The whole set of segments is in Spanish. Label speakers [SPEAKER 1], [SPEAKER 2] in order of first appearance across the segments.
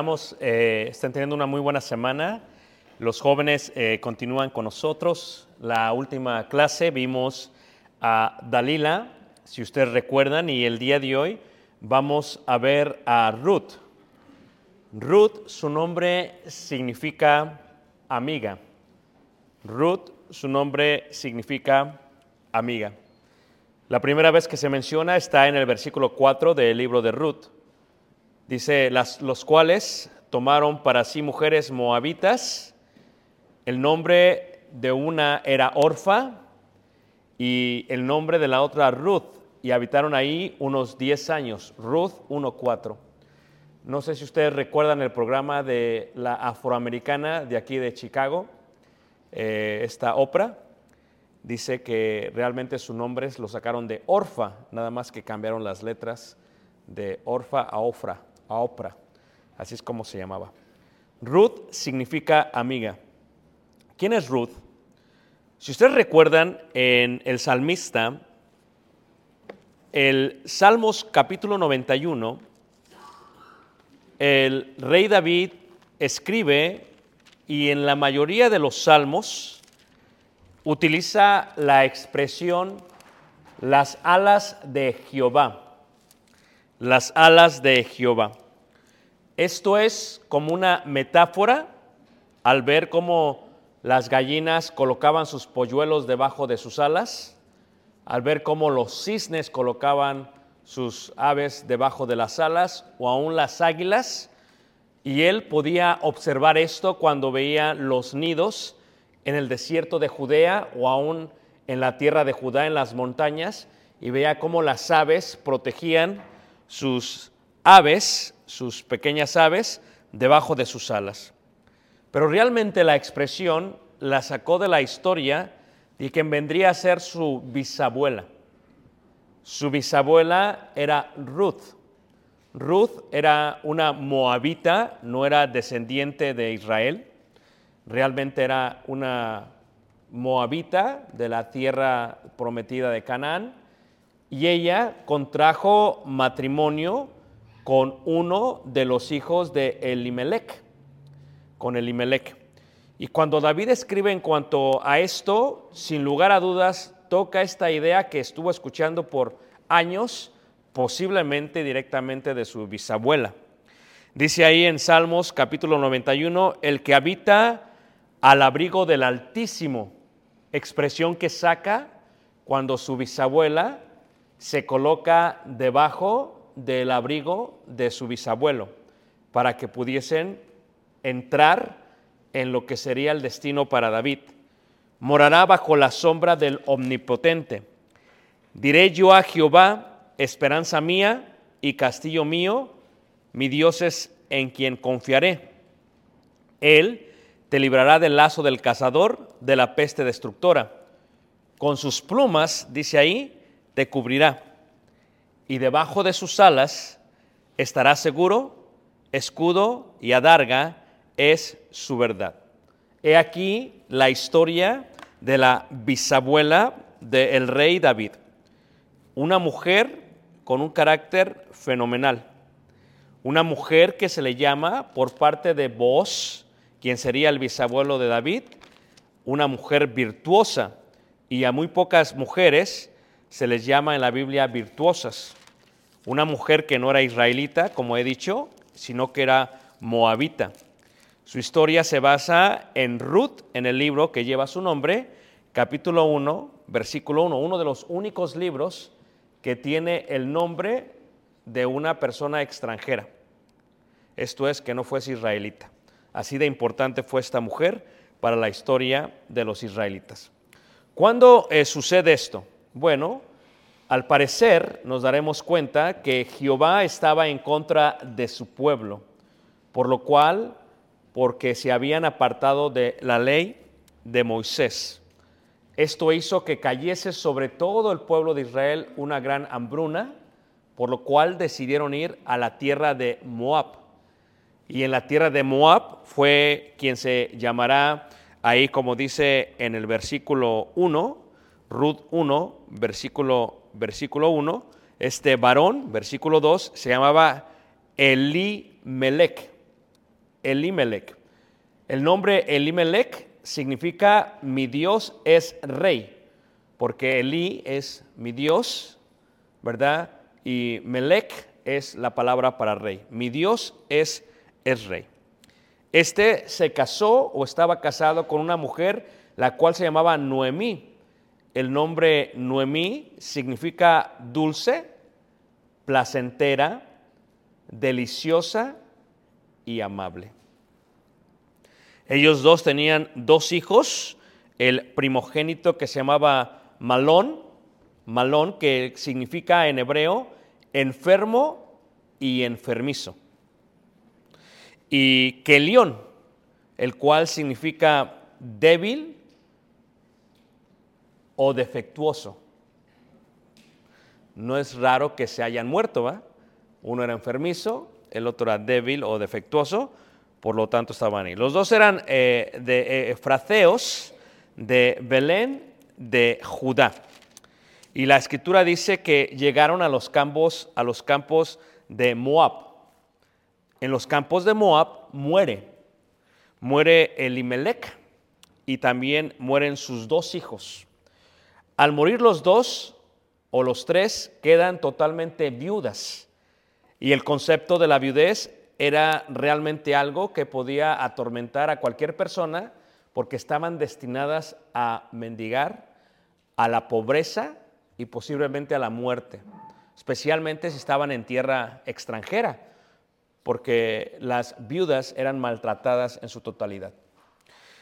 [SPEAKER 1] esperamos eh, estén teniendo una muy buena semana. Los jóvenes eh, continúan con nosotros. La última clase vimos a Dalila, si ustedes recuerdan, y el día de hoy vamos a ver a Ruth. Ruth, su nombre significa amiga. Ruth, su nombre significa amiga. La primera vez que se menciona está en el versículo 4 del libro de Ruth. Dice, las, los cuales tomaron para sí mujeres moabitas. El nombre de una era Orfa y el nombre de la otra Ruth. Y habitaron ahí unos 10 años. Ruth 1.4. No sé si ustedes recuerdan el programa de la afroamericana de aquí de Chicago, eh, esta Oprah. Dice que realmente sus nombres lo sacaron de Orfa, nada más que cambiaron las letras de Orfa a Ofra, a. Así es como se llamaba. Ruth significa amiga. ¿Quién es Ruth? Si ustedes recuerdan en el salmista, el Salmos capítulo 91, el rey David escribe y en la mayoría de los salmos utiliza la expresión las alas de Jehová. Las alas de Jehová. Esto es como una metáfora al ver cómo las gallinas colocaban sus polluelos debajo de sus alas, al ver cómo los cisnes colocaban sus aves debajo de las alas o aún las águilas, y él podía observar esto cuando veía los nidos en el desierto de Judea o aún en la tierra de Judá, en las montañas, y veía cómo las aves protegían sus aves, sus pequeñas aves, debajo de sus alas. Pero realmente la expresión la sacó de la historia de quien vendría a ser su bisabuela. Su bisabuela era Ruth. Ruth era una moabita, no era descendiente de Israel, realmente era una moabita de la tierra prometida de Canaán, y ella contrajo matrimonio con uno de los hijos de Elimelech, con Elimelech. Y cuando David escribe en cuanto a esto, sin lugar a dudas, toca esta idea que estuvo escuchando por años, posiblemente directamente de su bisabuela. Dice ahí en Salmos capítulo 91, el que habita al abrigo del Altísimo, expresión que saca cuando su bisabuela se coloca debajo del abrigo de su bisabuelo, para que pudiesen entrar en lo que sería el destino para David. Morará bajo la sombra del Omnipotente. Diré yo a Jehová, esperanza mía y castillo mío, mi Dios es en quien confiaré. Él te librará del lazo del cazador, de la peste destructora. Con sus plumas, dice ahí, cubrirá. Y debajo de sus alas estará seguro, escudo y adarga es su verdad. He aquí la historia de la bisabuela del rey David. Una mujer con un carácter fenomenal. Una mujer que se le llama por parte de vos, quien sería el bisabuelo de David, una mujer virtuosa. Y a muy pocas mujeres se les llama en la Biblia virtuosas. Una mujer que no era israelita, como he dicho, sino que era moabita. Su historia se basa en Ruth, en el libro que lleva su nombre, capítulo 1, versículo 1, uno de los únicos libros que tiene el nombre de una persona extranjera. Esto es, que no fuese israelita. Así de importante fue esta mujer para la historia de los israelitas. ¿Cuándo eh, sucede esto? Bueno, al parecer nos daremos cuenta que Jehová estaba en contra de su pueblo, por lo cual, porque se habían apartado de la ley de Moisés. Esto hizo que cayese sobre todo el pueblo de Israel una gran hambruna, por lo cual decidieron ir a la tierra de Moab. Y en la tierra de Moab fue quien se llamará ahí, como dice en el versículo 1, Ruth 1, versículo versículo 1, este varón, versículo 2, se llamaba Elimelech. Elimelech. El nombre Elimelech significa mi Dios es rey, porque Eli es mi Dios, ¿verdad? Y Melech es la palabra para rey. Mi Dios es, es rey. Este se casó o estaba casado con una mujer la cual se llamaba Noemí. El nombre Noemí significa dulce, placentera, deliciosa y amable. Ellos dos tenían dos hijos, el primogénito que se llamaba Malón, Malón que significa en hebreo enfermo y enfermizo, y Kelión, el cual significa débil o defectuoso. No es raro que se hayan muerto, ¿va? Uno era enfermizo, el otro era débil o defectuoso, por lo tanto estaban ahí. Los dos eran eh, de eh, fraceos de Belén de Judá. Y la escritura dice que llegaron a los campos, a los campos de Moab. En los campos de Moab muere. Muere Elimelech y también mueren sus dos hijos. Al morir los dos o los tres, quedan totalmente viudas. Y el concepto de la viudez era realmente algo que podía atormentar a cualquier persona porque estaban destinadas a mendigar, a la pobreza y posiblemente a la muerte, especialmente si estaban en tierra extranjera, porque las viudas eran maltratadas en su totalidad.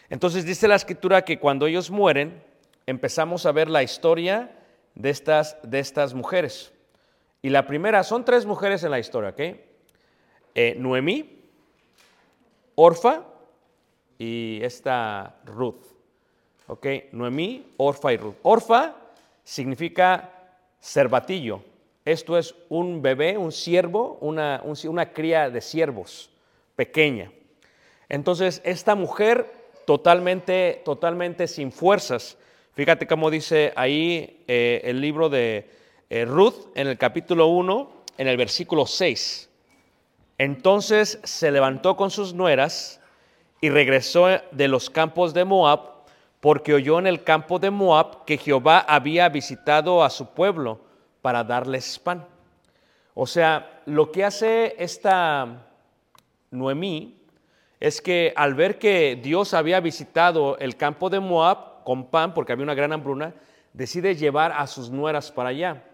[SPEAKER 1] Entonces dice la escritura que cuando ellos mueren, empezamos a ver la historia de estas, de estas mujeres. Y la primera, son tres mujeres en la historia, ¿ok? Eh, Noemí, Orfa y esta Ruth. ¿Ok? Noemí, Orfa y Ruth. Orfa significa cervatillo. Esto es un bebé, un siervo, una, una cría de siervos, pequeña. Entonces, esta mujer totalmente, totalmente sin fuerzas, Fíjate cómo dice ahí eh, el libro de eh, Ruth en el capítulo 1, en el versículo 6. Entonces se levantó con sus nueras y regresó de los campos de Moab, porque oyó en el campo de Moab que Jehová había visitado a su pueblo para darles pan. O sea, lo que hace esta Noemí es que al ver que Dios había visitado el campo de Moab, con pan, porque había una gran hambruna, decide llevar a sus nueras para allá.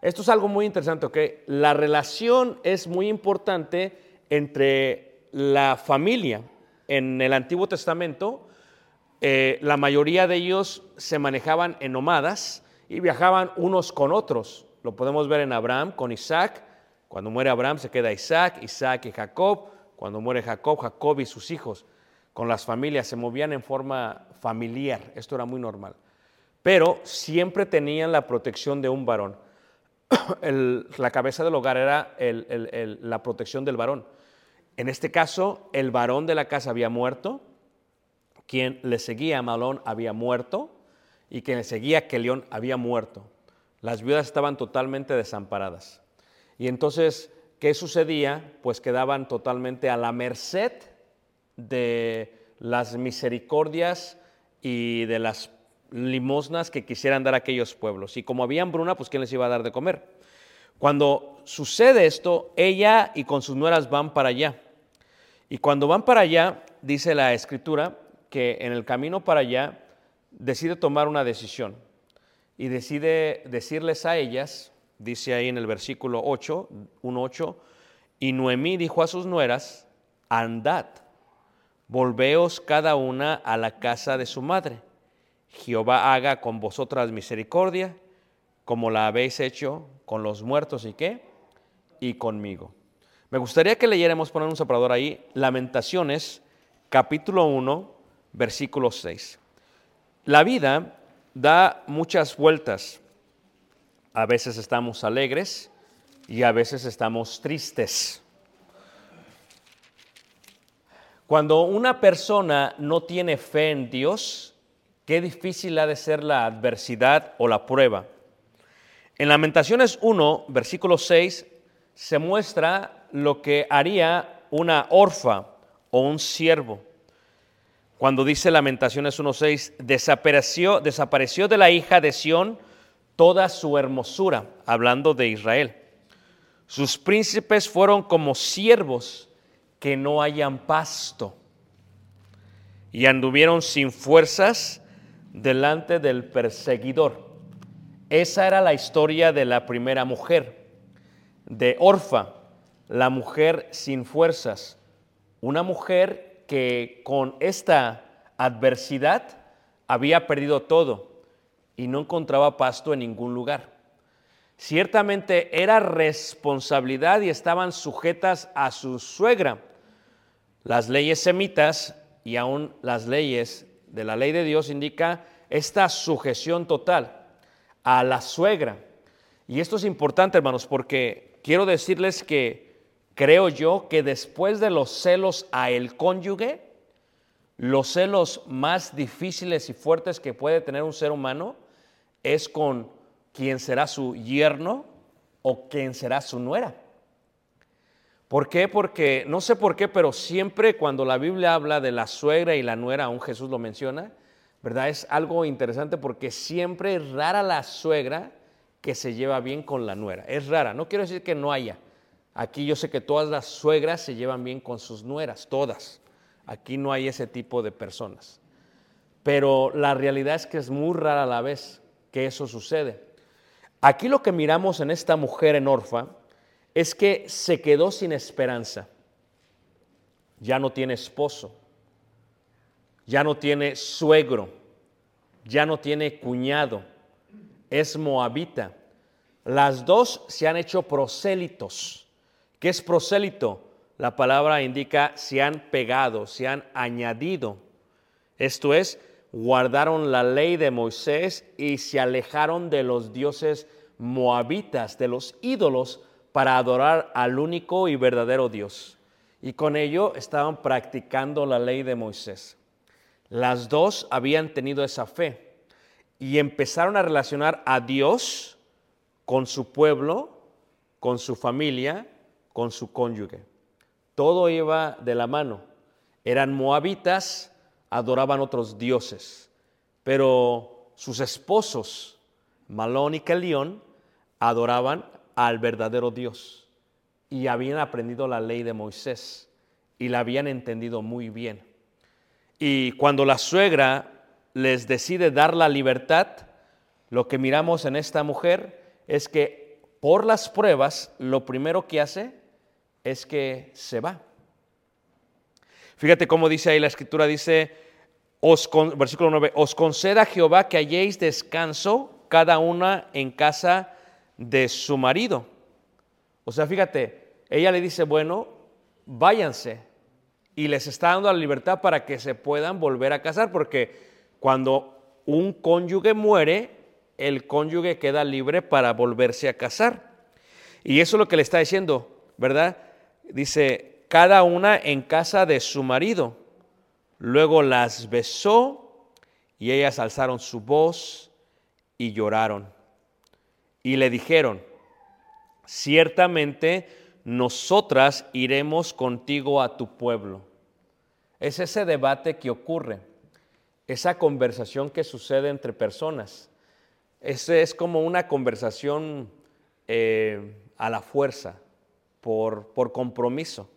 [SPEAKER 1] Esto es algo muy interesante, ¿ok? La relación es muy importante entre la familia. En el Antiguo Testamento, eh, la mayoría de ellos se manejaban en nómadas y viajaban unos con otros. Lo podemos ver en Abraham, con Isaac, Cuando muere Abraham se queda Isaac, Isaac y Jacob. Cuando muere Jacob, Jacob y sus hijos con las familias se movían en forma familiar. Esto era muy normal. Pero siempre tenían la protección de un varón. la cabeza del hogar era la protección del varón. En este caso, el varón de la casa había muerto, quien le seguía a Malón había muerto y quien le seguía a Kelión había muerto. Las viudas estaban totalmente desamparadas. Y entonces, ¿qué sucedía? Pues quedaban totalmente a la merced de las misericordias y de las limosnas que quisieran dar aquellos pueblos. Y como había hambruna, pues ¿quién les iba a dar de comer? Cuando sucede esto, ella y con sus nueras van para allá. Y cuando van para allá, dice la escritura, que en el camino para allá decide tomar una decisión y decide decirles a ellas, dice ahí en el versículo 8, 1.8, y Noemí dijo a sus nueras, andad, volveos cada una a la casa de su madre. Jehová haga con vosotras misericordia, como la habéis hecho con los muertos y qué, y conmigo. Me gustaría que leyéramos, poner un separador ahí, Lamentaciones, capítulo 1, versículo 6. La vida da muchas vueltas. A veces estamos alegres y a veces estamos tristes. Cuando una persona no tiene fe en Dios, qué difícil ha de ser la adversidad o la prueba. En Lamentaciones 1, versículo 6, se muestra lo que haría una orfa o un siervo. Cuando dice Lamentaciones 1.6, desapareció, desapareció de la hija de Sión toda su hermosura, hablando de Israel. Sus príncipes fueron como siervos que no hayan pasto y anduvieron sin fuerzas delante del perseguidor. Esa era la historia de la primera mujer, de Orfa, la mujer sin fuerzas, una mujer que con esta adversidad había perdido todo y no encontraba pasto en ningún lugar. Ciertamente era responsabilidad y estaban sujetas a su suegra. Las leyes semitas y aún las leyes de la ley de Dios indica esta sujeción total a la suegra. Y esto es importante, hermanos, porque quiero decirles que creo yo que después de los celos a el cónyuge, los celos más difíciles y fuertes que puede tener un ser humano es con quién será su yerno o quién será su nuera. ¿Por qué? Porque no sé por qué, pero siempre cuando la Biblia habla de la suegra y la nuera, aún Jesús lo menciona, ¿verdad? Es algo interesante porque siempre es rara la suegra que se lleva bien con la nuera. Es rara, no quiero decir que no haya. Aquí yo sé que todas las suegras se llevan bien con sus nueras, todas. Aquí no hay ese tipo de personas. Pero la realidad es que es muy rara la vez que eso sucede. Aquí lo que miramos en esta mujer en Orfa es que se quedó sin esperanza. Ya no tiene esposo, ya no tiene suegro, ya no tiene cuñado, es moabita. Las dos se han hecho prosélitos. ¿Qué es prosélito? La palabra indica se han pegado, se han añadido. Esto es, guardaron la ley de Moisés y se alejaron de los dioses moabitas, de los ídolos, para adorar al único y verdadero Dios. Y con ello estaban practicando la ley de Moisés. Las dos habían tenido esa fe y empezaron a relacionar a Dios con su pueblo, con su familia, con su cónyuge. Todo iba de la mano. Eran moabitas, adoraban otros dioses, pero sus esposos, Malón y Calión, adoraban al verdadero Dios y habían aprendido la ley de Moisés y la habían entendido muy bien. Y cuando la suegra les decide dar la libertad, lo que miramos en esta mujer es que por las pruebas, lo primero que hace es que se va. Fíjate cómo dice ahí la escritura, dice, os versículo 9, os conceda Jehová que halléis descanso cada una en casa de su marido. O sea, fíjate, ella le dice, bueno, váyanse. Y les está dando la libertad para que se puedan volver a casar, porque cuando un cónyuge muere, el cónyuge queda libre para volverse a casar. Y eso es lo que le está diciendo, ¿verdad? Dice, cada una en casa de su marido. Luego las besó y ellas alzaron su voz y lloraron. Y le dijeron, ciertamente nosotras iremos contigo a tu pueblo. Es ese debate que ocurre, esa conversación que sucede entre personas. Ese es como una conversación eh, a la fuerza, por, compromiso.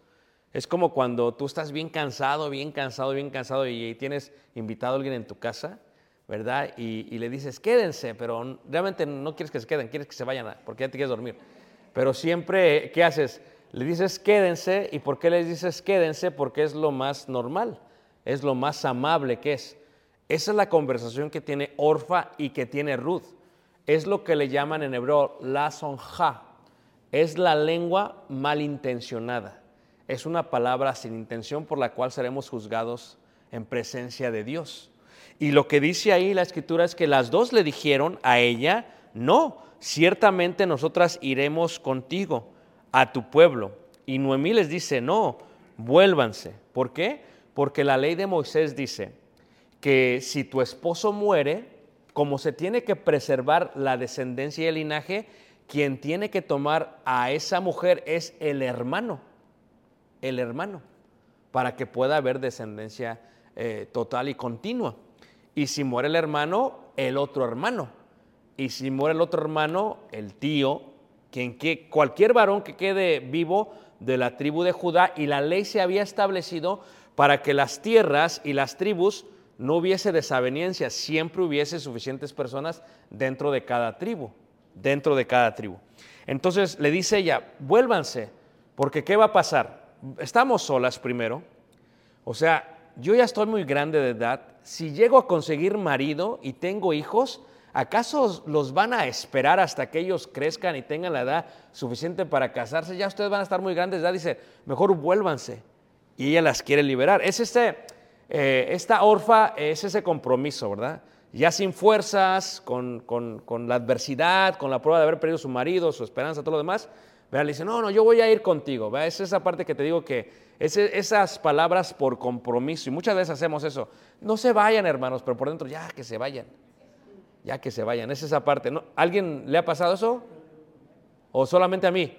[SPEAKER 1] Es como cuando tú estás bien cansado, bien cansado, bien cansado y tienes invitado a alguien en tu casa, ¿verdad? Y, le dices, quédense, pero realmente no quieres que se queden, quieres que se vayan porque ya te quieres dormir. Pero siempre, ¿qué haces? Le dices quédense, ¿y por qué les dices quédense? Porque es lo más normal, es lo más amable que es. Esa es la conversación que tiene Orfa y que tiene Ruth. Es lo que le llaman en hebreo la sonja. Es la lengua malintencionada es una palabra sin intención por la cual seremos juzgados en presencia de Dios. Y lo que dice ahí la escritura es que las dos le dijeron a ella, no, ciertamente nosotras iremos contigo a tu pueblo. Y Noemí les dice, no, vuélvanse. ¿Por qué? Porque la ley de Moisés dice que si tu esposo muere, como se tiene que preservar la descendencia y el linaje, quien tiene que tomar a esa mujer es el hermano el hermano, para que pueda haber descendencia eh, total y continua. Y si muere el hermano, el otro hermano. Y si muere el otro hermano, el tío, quien que, cualquier varón que quede vivo de la tribu de Judá, y la ley se había establecido para que las tierras y las tribus no hubiese desaveniencia, siempre hubiese suficientes personas dentro de cada tribu, dentro de cada tribu. Entonces le dice ella, vuélvanse, porque ¿qué va a pasar? estamos solas primero. O sea, yo ya estoy muy grande de edad. Si llego a conseguir marido y tengo hijos, ¿acaso los van a esperar hasta que ellos crezcan y tengan la edad suficiente para casarse? Ya ustedes van a estar muy grandes de edad. Dice, mejor vuélvanse. Y ella las quiere liberar. Es este, eh, esta orfa es ese compromiso, ¿verdad? Ya sin fuerzas, con, con la adversidad, con la prueba de haber perdido su marido, su esperanza, todo lo demás le dice, no, no, yo voy a ir contigo. Es esa parte que te digo que es esas palabras por compromiso. Y muchas veces hacemos eso. No se vayan, hermanos, pero por dentro, ya que se vayan. Ya que se vayan. Es esa parte. ¿No? ¿Alguien le ha pasado eso? ¿O solamente a mí?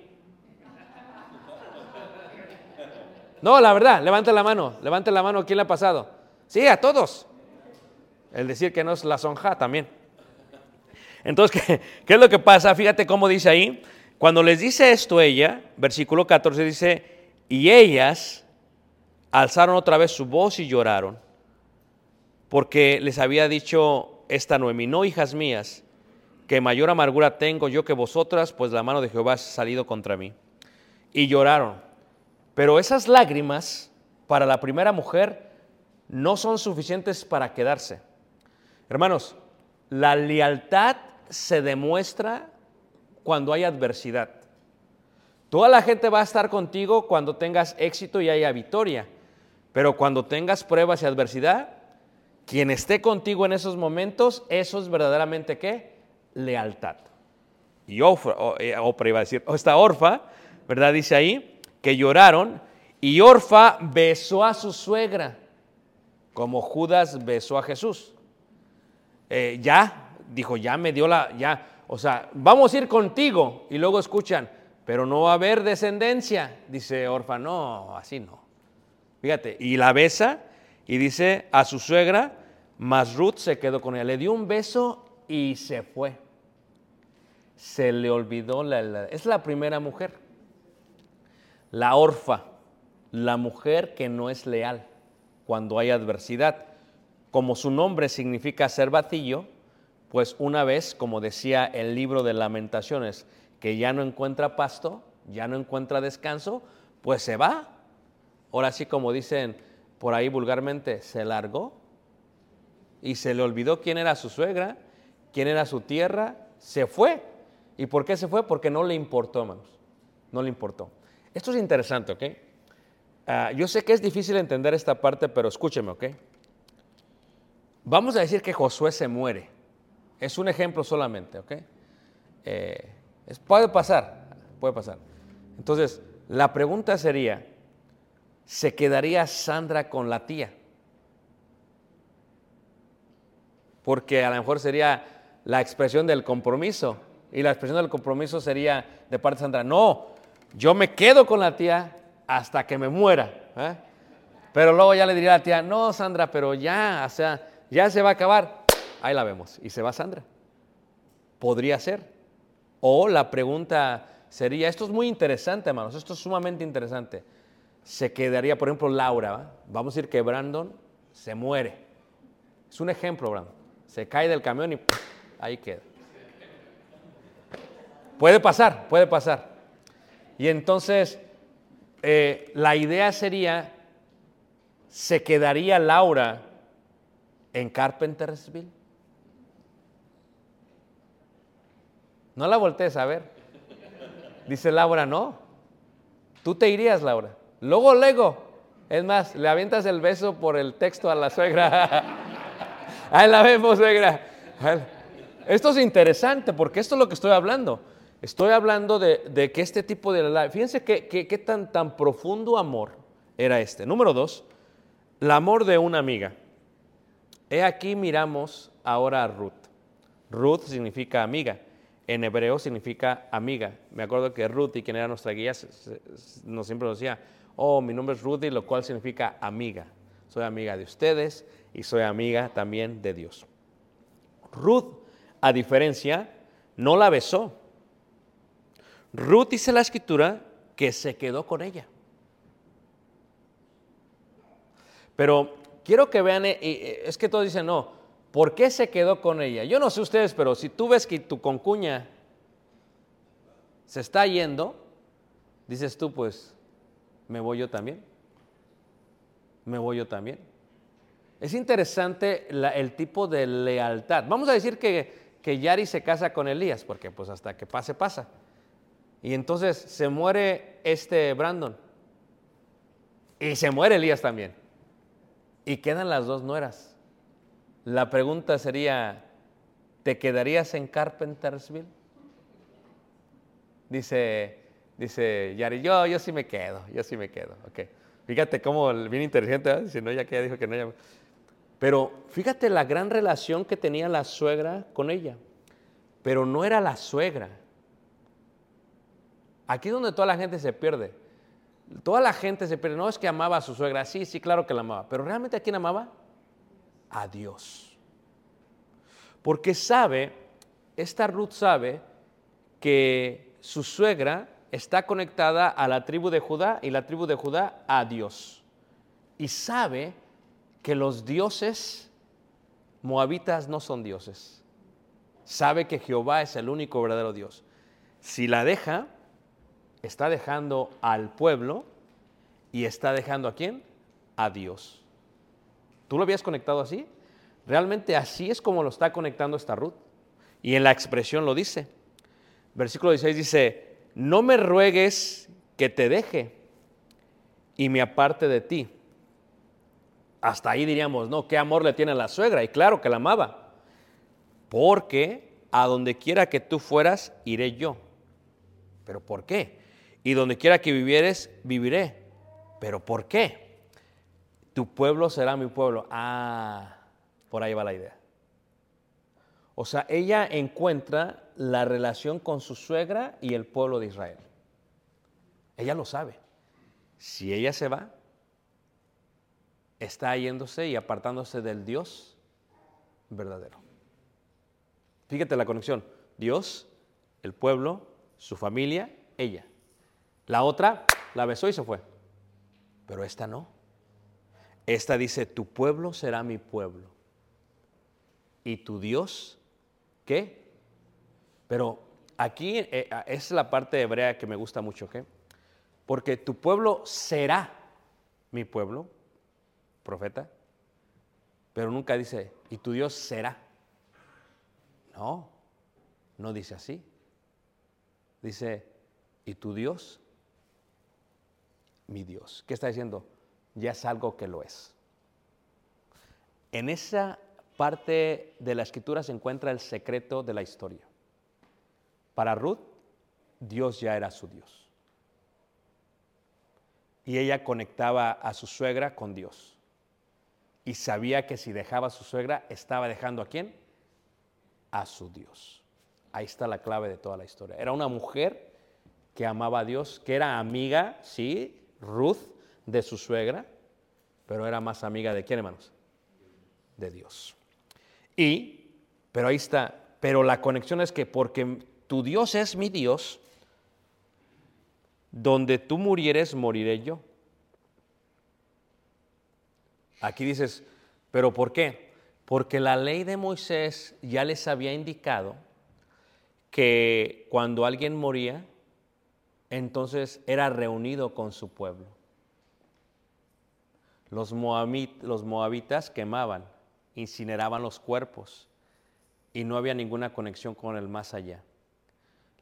[SPEAKER 1] No, la verdad, levante la mano. Levante la mano. ¿Quién le ha pasado? Sí, a todos. El decir que no es la sonja también. Entonces, ¿qué, ¿qué es lo que pasa? Fíjate cómo dice ahí. Cuando les dice esto ella, versículo 14 dice, y ellas alzaron otra vez su voz y lloraron, porque les había dicho esta Noemi, no hijas mías, que mayor amargura tengo yo que vosotras, pues la mano de Jehová ha salido contra mí. Y lloraron. Pero esas lágrimas para la primera mujer no son suficientes para quedarse. Hermanos, la lealtad se demuestra cuando hay adversidad. Toda la gente va a estar contigo cuando tengas éxito y haya victoria, pero cuando tengas pruebas y adversidad, quien esté contigo en esos momentos, eso es verdaderamente qué? Lealtad. Y Ofra, eh, iba a decir, esta Orfa, ¿verdad? Dice ahí que lloraron y Orfa besó a su suegra, como Judas besó a Jesús. Eh, ya, dijo, ya me dio la, ya, o sea, vamos a ir contigo. Y luego escuchan, pero no va a haber descendencia. Dice Orfa, no, así no. Fíjate, y la besa y dice a su suegra, mas Ruth se quedó con ella. Le dio un beso y se fue. Se le olvidó la, es la primera mujer. La orfa, la mujer que no es leal cuando hay adversidad. Como su nombre significa ser batillo, pues una vez, como decía el libro de lamentaciones, que ya no encuentra pasto, ya no encuentra descanso, pues se va. Ahora sí, como dicen por ahí vulgarmente, se largó y se le olvidó quién era su suegra, quién era su tierra, se fue. ¿Y por qué se fue? Porque no le importó, hermanos. No le importó. Esto es interesante, ¿ok? Ah, yo sé que es difícil entender esta parte, pero escúcheme, ¿ok? Vamos a decir que Josué se muere. Es un ejemplo solamente, ¿ok? Eh, puede pasar, puede pasar. Entonces, la pregunta sería, ¿se quedaría Sandra con la tía? Porque a lo mejor sería la expresión del compromiso. Y la expresión del compromiso sería de parte de Sandra, no, yo me quedo con la tía hasta que me muera. ¿eh? Pero luego ya le diría a la tía, no, Sandra, pero ya, o sea, ya se va a acabar. Ahí la vemos. Y se va Sandra. Podría ser. O la pregunta sería, esto es muy interesante, hermanos, esto es sumamente interesante. Se quedaría, por ejemplo, Laura. Vamos a decir que Brandon se muere. Es un ejemplo, Brandon. Se cae del camión y ahí queda. Puede pasar, puede pasar. Y entonces, eh, la idea sería, ¿se quedaría Laura en Carpentersville? No la voltees a ver. Dice Laura, no. Tú te irías, Laura. Luego, luego. Es más, le avientas el beso por el texto a la suegra. Ahí la vemos, suegra. Esto es interesante porque esto es lo que estoy hablando. Estoy hablando de, que este tipo de... Fíjense qué tan, tan profundo amor era este. Número dos, el amor de una amiga. He aquí miramos ahora a Ruth. Ruth significa amiga. En hebreo significa amiga. Me acuerdo que Ruth, y quien era nuestra guía, nos siempre decía, oh, mi nombre es Ruth, lo cual significa amiga. Soy amiga de ustedes y soy amiga también de Dios. Ruth, a diferencia, no la besó. Ruth dice la escritura que se quedó con ella. Pero quiero que vean, eh, eh, es que todos dicen, no, ¿por qué se quedó con ella? Yo no sé ustedes, pero si tú ves que tu concuña se está yendo, dices tú, pues, me voy yo también. Me voy yo también. Es interesante el tipo de lealtad. Vamos a decir que, que Yari se casa con Elías, porque pues hasta que pase, pasa. Y entonces se muere este Brandon. Y se muere Elías también. Y quedan las dos nueras. La pregunta sería, ¿te quedarías en Carpentersville? Dice, dice Yari, yo, yo sí me quedo, yo sí me quedo. Okay. Fíjate cómo, bien interesante, ¿eh? si no, ya que ella dijo que no. Ya... Pero fíjate la gran relación que tenía la suegra con ella. Pero no era la suegra, Aquí es donde toda la gente se pierde. Toda la gente se pierde. No es que amaba a su suegra. Sí, sí, claro que la amaba. Pero realmente a quién amaba? A Dios. Porque sabe, esta Ruth sabe que su suegra está conectada a la tribu de Judá y la tribu de Judá a Dios. Y sabe que los dioses moabitas no son dioses. Sabe que Jehová es el único verdadero Dios. Si la deja, está dejando al pueblo y está dejando a quién? A Dios. ¿Tú lo habías conectado así? Realmente así es como lo está conectando esta Ruth. Y en la expresión lo dice. Versículo 16 dice, no me ruegues que te deje y me aparte de ti. Hasta ahí diríamos, no, qué amor le tiene a la suegra. Y claro que la amaba. Porque a donde quiera que tú fueras, iré yo. ¿Pero por qué? y donde quiera que vivieres, viviré. ¿Pero por qué? Tu pueblo será mi pueblo. Ah, por ahí va la idea. O sea, ella encuentra la relación con su suegra y el pueblo de Israel. Ella lo sabe. Si ella se va, está yéndose y apartándose del Dios verdadero. Fíjate la conexión. Dios, el pueblo, su familia, ella. La otra la besó y se fue. Pero esta no. Esta dice, tu pueblo será mi pueblo. Y tu Dios, ¿qué? Pero aquí eh, es la parte hebrea que me gusta mucho, ¿qué? Porque tu pueblo será mi pueblo, profeta, pero nunca dice, y tu Dios será. No, no dice así. Dice, y tu Dios, mi Dios. ¿Qué está diciendo? Ya es algo que lo es. En esa parte de la escritura se encuentra el secreto de la historia. Para Ruth, Dios ya era su Dios. Y ella conectaba a su suegra con Dios. Y sabía que si dejaba a su suegra, estaba dejando a quién? A su Dios. Ahí está la clave de toda la historia. Era una mujer que amaba a Dios, que era amiga, sí, Ruth, de su suegra, pero era más amiga de quién, hermanos? De Dios. Y, pero ahí está, pero la conexión es que porque tu Dios es mi Dios, donde tú murieres, moriré yo. Aquí dices, pero ¿por qué? Porque la ley de Moisés ya les había indicado que cuando alguien moría, entonces era reunido con su pueblo. Los, moabitas quemaban, incineraban los cuerpos y no había ninguna conexión con el más allá.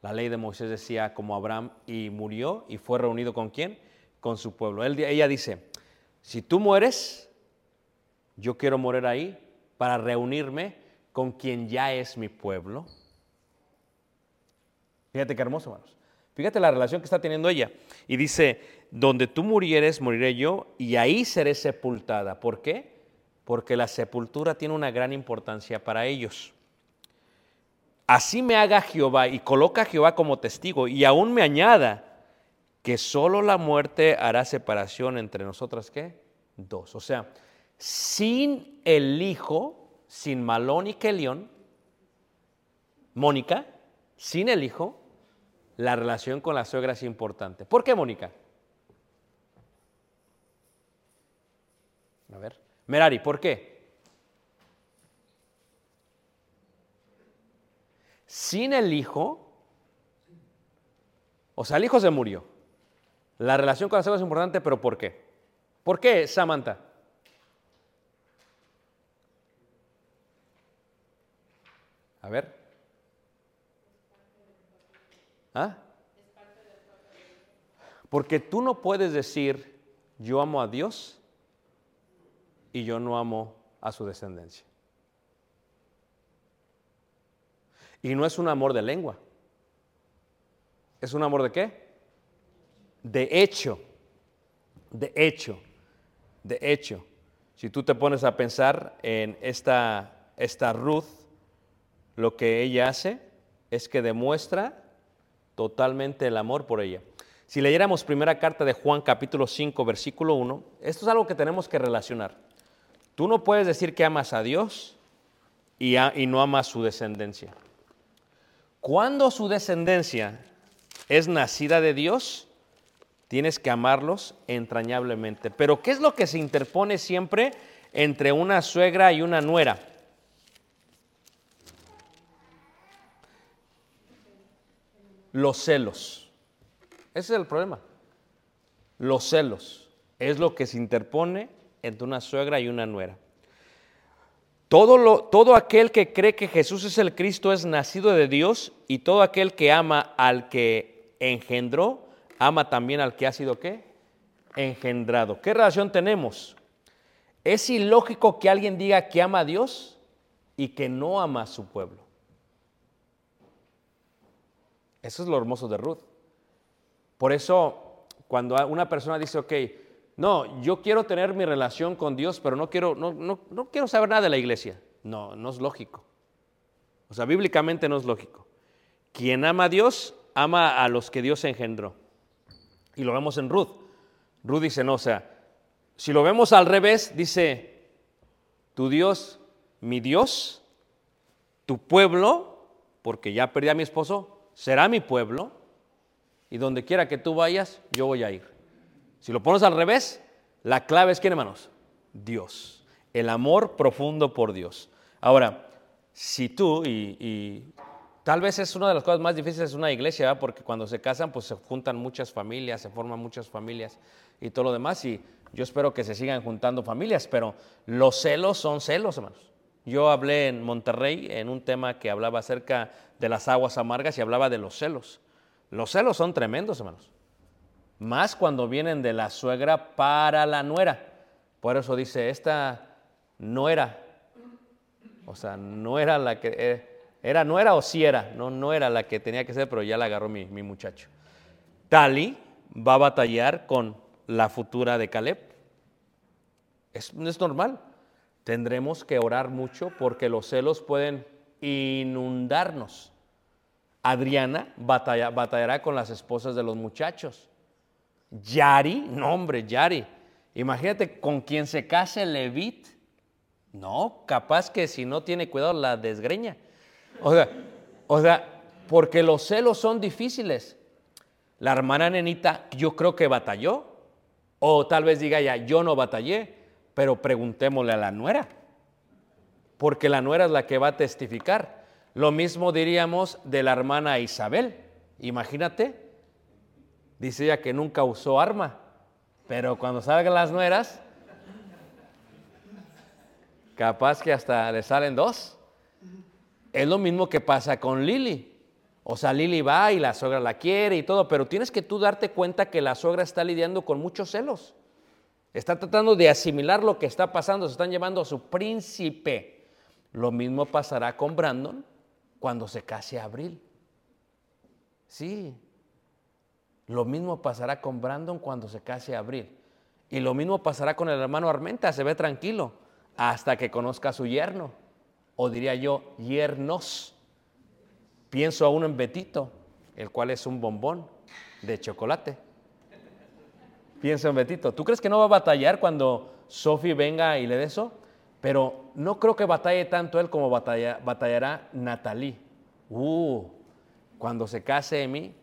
[SPEAKER 1] La ley de Moisés decía como Abraham y murió y fue reunido con quién? Con su pueblo. ella dice, si tú mueres, yo quiero morir ahí para reunirme con quien ya es mi pueblo. Fíjate qué hermoso, hermanos. Fíjate la relación que está teniendo ella. Y dice, donde tú murieres, moriré yo, y ahí seré sepultada. ¿Por qué? Porque la sepultura tiene una gran importancia para ellos. Así me haga Jehová y coloca a Jehová como testigo y aún me añada que solo la muerte hará separación entre nosotras, ¿qué? Dos. O sea, sin el hijo, sin Malón y Kelión, Mónica, sin el hijo, la relación con la suegra es importante. ¿Por qué, Mónica? A ver. Merari, ¿por qué? sin el hijo, o sea, el hijo se murió. La relación con la suegra es importante, pero ¿por qué? ¿Por qué, Samantha? A ver. ¿Ah? Porque tú no puedes decir, yo amo a Dios y yo no amo a su descendencia. Y no es un amor de lengua. ¿Es un amor de qué? De hecho. De hecho. De hecho. Si tú te pones a pensar en esta, esta Ruth, lo que ella hace es que demuestra totalmente el amor por ella. Si leyéramos primera carta de Juan capítulo 5 versículo 1, esto es algo que tenemos que relacionar. Tú no puedes decir que amas a Dios y, no amas su descendencia. Cuando su descendencia es nacida de Dios, tienes que amarlos entrañablemente. Pero ¿qué es lo que se interpone siempre entre una suegra y una nuera? Los celos. Ese es el problema. Los celos es lo que se interpone entre una suegra y una nuera. Todo, lo, todo aquel que cree que Jesús es el Cristo es nacido de Dios y todo aquel que ama al que engendró, ama también al que ha sido qué? Engendrado. ¿Qué relación tenemos? Es ilógico que alguien diga que ama a Dios y que no ama a su pueblo. Eso es lo hermoso de Ruth. Por eso, cuando una persona dice, ok, no, yo quiero tener mi relación con Dios, pero no quiero, no, no, quiero saber nada de la iglesia. No, no es lógico. O sea, bíblicamente no es lógico. Quien ama a Dios, ama a los que Dios engendró. Y lo vemos en Ruth. Ruth dice, no, o sea, si lo vemos al revés, dice, tu Dios, mi Dios, tu pueblo, porque ya perdí a mi esposo, será mi pueblo, y donde quiera que tú vayas, yo voy a ir. Si lo pones al revés, la clave es quién, hermanos? Dios. El amor profundo por Dios. Ahora, si tú, y, tal vez es una de las cosas más difíciles de una iglesia, porque cuando se casan, pues se juntan muchas familias, se forman muchas familias y todo lo demás, y yo espero que se sigan juntando familias, pero los celos son celos, hermanos. Yo hablé en Monterrey en un tema que hablaba acerca de las aguas amargas y hablaba de los celos. Los celos son tremendos, hermanos. Más cuando vienen de la suegra para la nuera. Por eso dice, esta no era. O sea, no era la que... eh, Era, no era o sí era. No, no era la que tenía que ser, pero ya la agarró mi, mi muchacho. Tali va a batallar con la futura de Caleb. Es, es normal. Tendremos que orar mucho porque los celos pueden inundarnos. Adriana batalla- batallará con las esposas de los muchachos. Yari, no hombre, Yari. Imagínate con quien se case Levit. No, capaz que si no tiene cuidado la desgreña. O sea, o sea, porque los celos son difíciles. La hermana nenita yo creo que batalló. O tal vez diga ya, yo no batallé, pero preguntémosle a la nuera. Porque la nuera es la que va a testificar. Lo mismo diríamos de la hermana Isabel. Imagínate, dice ella que nunca usó arma, pero cuando salgan las nueras, capaz que hasta le salen dos. Es lo mismo que pasa con Lili. O sea, Lili va y la suegra la quiere y todo, pero tienes que tú darte cuenta que la suegra está lidiando con muchos celos. Está tratando de asimilar lo que está pasando, se están llevando a su príncipe. Lo mismo pasará con Brandon cuando se case Abril. Sí. Lo mismo pasará con Brandon cuando se case Abril. Y lo mismo pasará con el hermano Armenta, se ve tranquilo, hasta que conozca a su yerno. O diría yo, yernos. Pienso aún en Betito, el cual es un bombón de chocolate. Pienso en Betito. ¿Tú crees que no va a batallar cuando Sophie venga y le dé eso? Pero no creo que batalle tanto él como batalla- batallará Natalie. Uh, cuando se case Emi,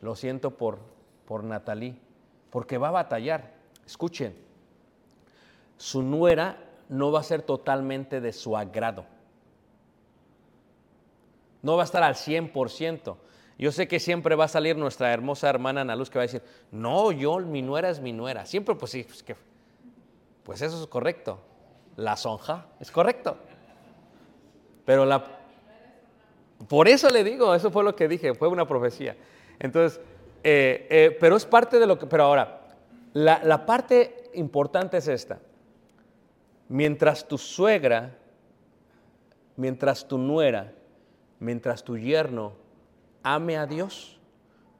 [SPEAKER 1] lo siento por, por Natalie, porque va a batallar. Escuchen, su nuera no va a ser totalmente de su agrado. No va a estar al 100%. Yo sé que siempre va a salir nuestra hermosa hermana Ana Luz que va a decir, no, yo, mi nuera es mi nuera. Siempre, pues sí, pues, que, pues eso es correcto. La sonja es correcto. Pero la... Por eso le digo, eso fue lo que dije, fue una profecía. Entonces, eh, eh, pero es parte de lo que... Pero ahora, la, la parte importante es esta. Mientras tu suegra, mientras tu nuera, mientras tu yerno ame a Dios,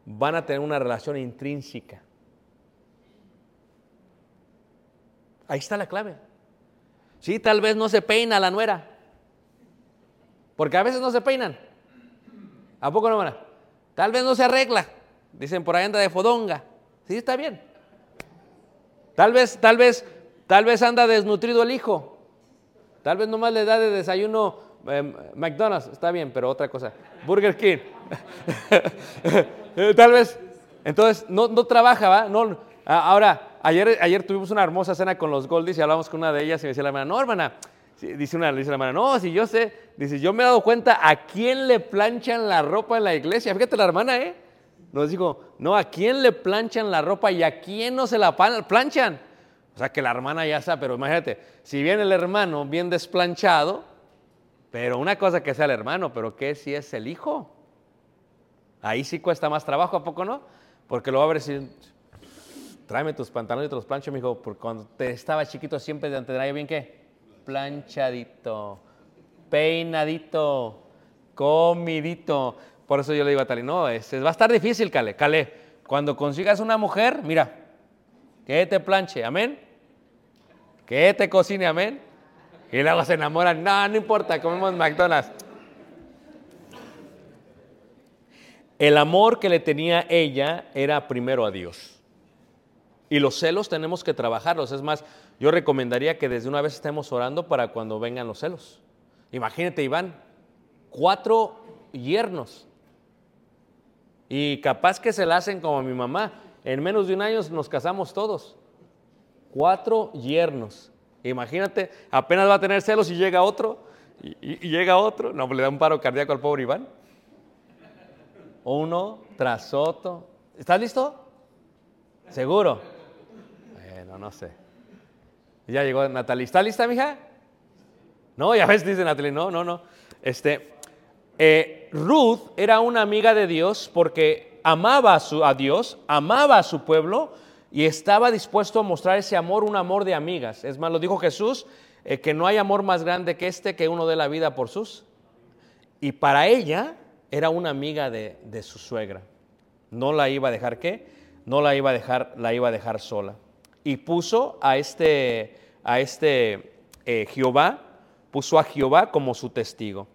[SPEAKER 1] van a tener una relación intrínseca. Ahí está la clave. Sí, tal vez no se peina la nuera. Porque a veces no se peinan. ¿A poco no, van Tal vez no se arregla. Dicen por ahí anda de fodonga. Sí, está bien. Tal vez, tal vez, tal vez anda desnutrido el hijo. Tal vez nomás le da de desayuno eh, McDonald's. Está bien, pero otra cosa. Burger King. tal vez. Entonces, no, no trabaja, ¿va? No, ahora, ayer, ayer tuvimos una hermosa cena con los Goldies y hablamos con una de ellas y me decía la hermana, no, hermana. Dice una, dice la hermana, no, si yo sé, dice, yo me he dado cuenta a quién le planchan la ropa en la iglesia. Fíjate la hermana, ¿eh? Nos dijo, no, a quién le planchan la ropa y a quién no se la planchan. O sea, que la hermana ya sabe, pero imagínate, si viene el hermano bien desplanchado, pero una cosa que sea el hermano, pero ¿qué si es el hijo? Ahí sí cuesta más trabajo, ¿a poco no? Porque lo va a ver decir, tráeme tus pantalones y te los plancho, mijo, porque cuando te estaba chiquito siempre te traía bien qué? Planchadito, peinadito, comidito. Por eso yo le digo a Tali, no, es, va a estar difícil, Cale. Cale, cuando consigas una mujer, mira, que te planche, amén. Que te cocine, amén. Y luego se enamoran, no, no importa, comemos McDonald's. El amor que le tenía ella era primero a Dios. Y los celos tenemos que trabajarlos. Es más, yo recomendaría que desde una vez estemos orando para cuando vengan los celos. Imagínate, Iván, cuatro yernos. Y capaz que se la hacen como a mi mamá. En menos de un año nos casamos todos. Cuatro yernos. Imagínate, apenas va a tener celos y llega otro. Y, y- llega otro. No, pues le da un paro cardíaco al pobre Iván. Uno tras otro. ¿Estás listo? ¿Seguro? No sé. Ya llegó Natalie. ¿Está lista, mija? No, ya ves, dice Natalie. No, no, no. Este, eh, Ruth era una amiga de Dios porque amaba a, su, Dios, amaba a su pueblo y estaba dispuesto a mostrar ese amor, un amor de amigas. Es más, lo dijo Jesús, eh, que no hay amor más grande que este que uno dé la vida por sus. Y para ella era una amiga de, de su suegra. No la iba a dejar qué? No la iba a dejar, la iba a dejar sola. Y puso a este, a este eh, Jehová, puso a Jehová como su testigo.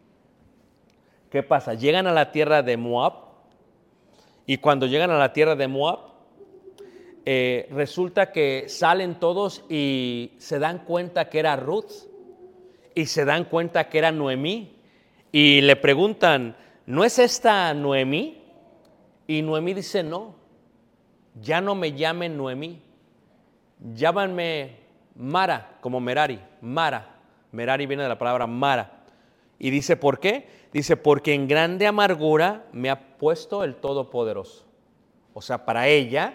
[SPEAKER 1] ¿Qué pasa? Llegan a la tierra de Moab y cuando llegan a la tierra de Moab, eh, resulta que salen todos y se dan cuenta que era Ruth y se dan cuenta que era Noemí y le preguntan, ¿no es esta Noemí? Y Noemí dice, no, ya no me llamen Noemí, llámanme Mara, como Merari, Mara. Merari viene de la palabra Mara. Y dice, ¿por qué? Dice, porque en grande amargura me ha puesto el Todopoderoso. O sea, para ella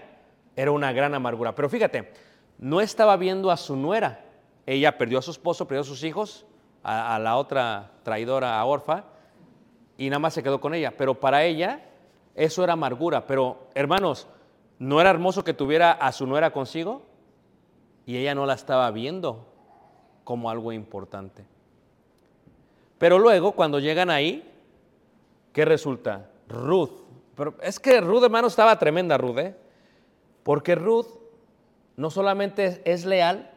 [SPEAKER 1] era una gran amargura. Pero fíjate, no estaba viendo a su nuera. Ella perdió a su esposo, perdió a sus hijos, a, a la otra traidora, a Orfa, y nada más se quedó con ella. Pero para ella eso era amargura. Pero hermanos, ¿no era hermoso que tuviera a su nuera consigo? Y ella no la estaba viendo como algo importante. Pero luego, cuando llegan ahí, ¿qué resulta? Ruth. Pero es que Ruth, hermano, estaba tremenda, Ruth, ¿eh? Porque Ruth no solamente es leal,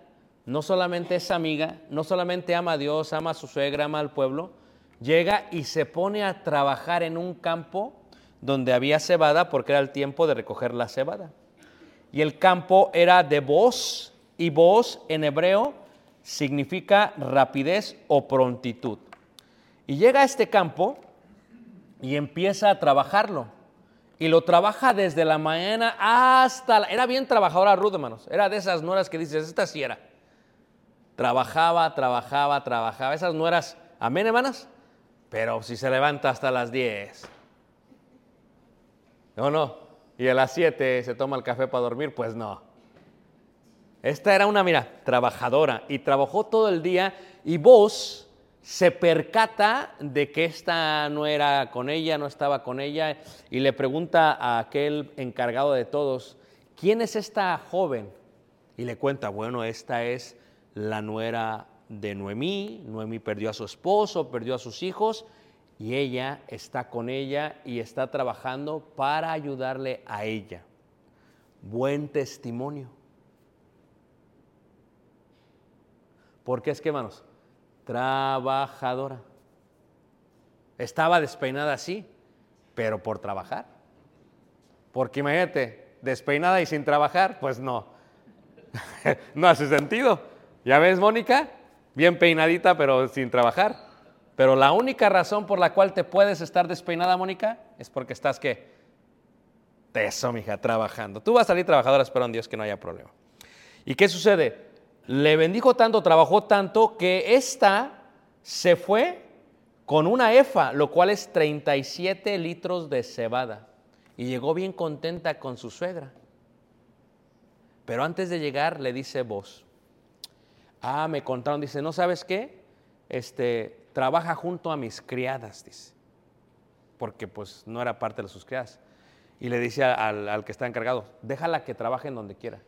[SPEAKER 1] no solamente es amiga, no solamente ama a Dios, ama a su suegra, ama al pueblo, llega y se pone a trabajar en un campo donde había cebada porque era el tiempo de recoger la cebada. Y el campo era de voz, y voz en hebreo significa rapidez o prontitud. Y llega a este campo y empieza a trabajarlo. Y lo trabaja desde la mañana hasta... La... Era bien trabajadora Ruth, hermanos. Era de esas nueras que dices, esta sí era. Trabajaba, trabajaba, trabajaba. Esas nueras, amén, hermanas. Pero si se levanta hasta las 10. No, no. Y a las 7 se toma el café para dormir, pues no. Esta era una, mira, trabajadora y trabajó todo el día y vos se percata de que esta no era con ella, no estaba con ella, y le pregunta a aquel encargado de todos, ¿quién es esta joven? Y le cuenta, bueno, esta es la nuera de Noemí, Noemí perdió a su esposo, perdió a sus hijos, y ella está con ella y está trabajando para ayudarle a ella. Buen testimonio. ¿Por qué es que, hermanos? trabajadora. Estaba despeinada así, pero por trabajar. Porque imagínate, despeinada y sin trabajar, pues no. no hace sentido. ¿Ya ves, Mónica? Bien peinadita, pero sin trabajar. Pero la única razón por la cual te puedes estar despeinada, Mónica, es porque estás que eso, mija, trabajando. Tú vas a salir trabajadora, espero en Dios que no haya problema. ¿Y qué sucede? Le bendijo tanto, trabajó tanto, que esta se fue con una efa, lo cual es 37 litros de cebada. Y llegó bien contenta con su suegra. Pero antes de llegar le dice vos, ah, me contaron, dice, ¿no sabes qué? Este, trabaja junto a mis criadas, dice, porque pues no era parte de sus criadas. Y le dice al, al que está encargado, déjala que trabaje en donde quiera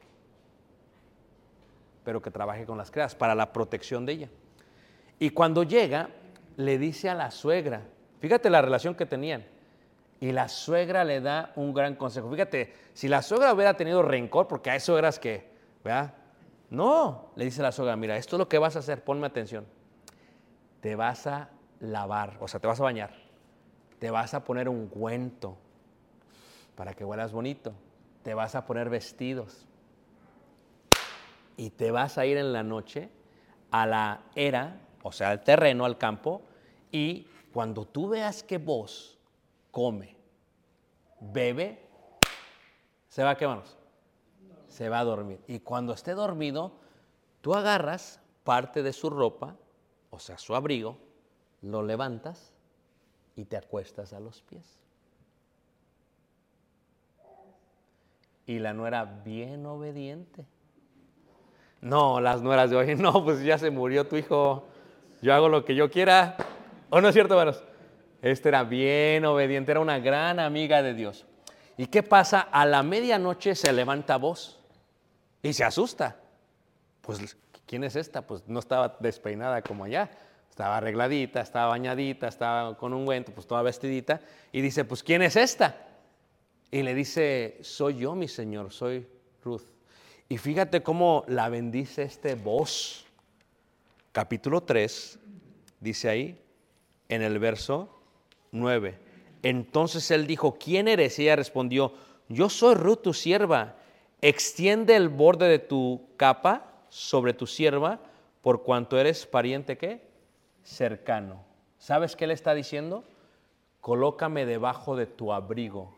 [SPEAKER 1] pero que trabaje con las criadas para la protección de ella. Y cuando llega, le dice a la suegra, fíjate la relación que tenían, y la suegra le da un gran consejo. Fíjate, si la suegra hubiera tenido rencor, porque hay suegras que, ¿verdad? No, le dice la suegra, mira, esto es lo que vas a hacer, ponme atención. Te vas a lavar, o sea, te vas a bañar, te vas a poner un cuento para que huelas bonito, te vas a poner vestidos, y te vas a ir en la noche a la era, o sea, al terreno, al campo, y cuando tú veas que vos come, bebe, se va a qué manos? Se va a dormir. Y cuando esté dormido, tú agarras parte de su ropa, o sea, su abrigo, lo levantas y te acuestas a los pies. Y la nuera bien obediente no, las nueras de hoy, no, pues ya se murió tu hijo, yo hago lo que yo quiera. ¿O no es cierto, hermanos? Este era bien obediente, era una gran amiga de Dios. ¿Y qué pasa? A la medianoche se levanta voz y se asusta. Pues, ¿quién es esta? Pues no estaba despeinada como allá. Estaba arregladita, estaba bañadita, estaba con un ungüento, pues toda vestidita. Y dice, pues ¿quién es esta? Y le dice, soy yo, mi señor, soy Ruth. Y fíjate cómo la bendice este voz. Capítulo 3, dice ahí, en el verso 9. Entonces él dijo, ¿quién eres? Y ella respondió, yo soy Ruth, tu sierva. Extiende el borde de tu capa sobre tu sierva, por cuanto eres pariente, ¿qué? cercano. ¿Sabes qué le está diciendo? Colócame debajo de tu abrigo.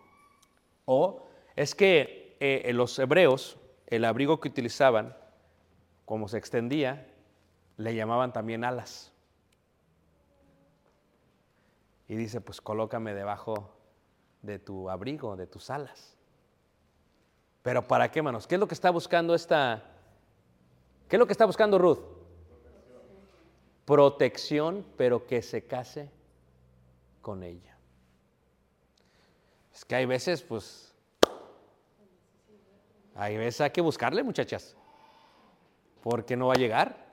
[SPEAKER 1] O es que eh, los hebreos, el abrigo que utilizaban, como se extendía, le llamaban también alas. Y dice, pues colócame debajo de tu abrigo, de tus alas. Pero ¿para qué, manos? ¿Qué es lo que está buscando esta? ¿Qué es lo que está buscando Ruth? protección, pero que se case con ella. Es que hay veces, pues, hay veces hay que buscarle, muchachas, porque no va a llegar.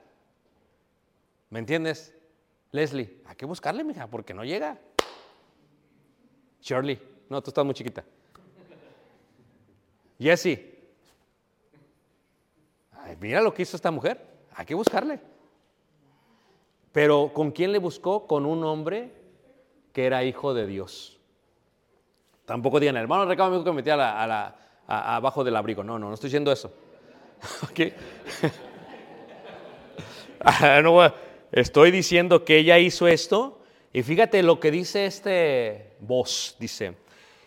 [SPEAKER 1] ¿Me entiendes? Leslie, hay que buscarle, mija, porque no llega. Shirley, no, tú estás muy chiquita. Jessie, mira lo que hizo esta mujer, hay que buscarle. Pero ¿con quién le buscó? Con un hombre que era hijo de Dios. Tampoco digan, hermano dijo que me metía a la, abajo del abrigo. No, no, no estoy diciendo eso. Ah, estoy diciendo que ella hizo esto. Y fíjate lo que dice este voz, dice.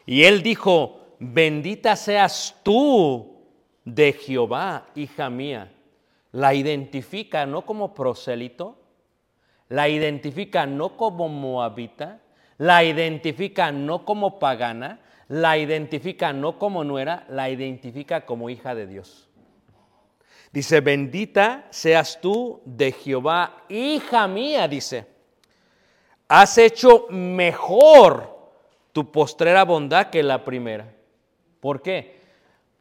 [SPEAKER 1] Y él dijo, bendita seas tú de Jehová, hija mía. La identifica no como prosélito, la identifica no como moabita, la identifica no como pagana, la identifica no como nuera, la identifica como hija de Dios. Dice, bendita seas tú de Jehová, hija mía, dice, has hecho mejor tu postrera bondad que la primera. ¿Por qué?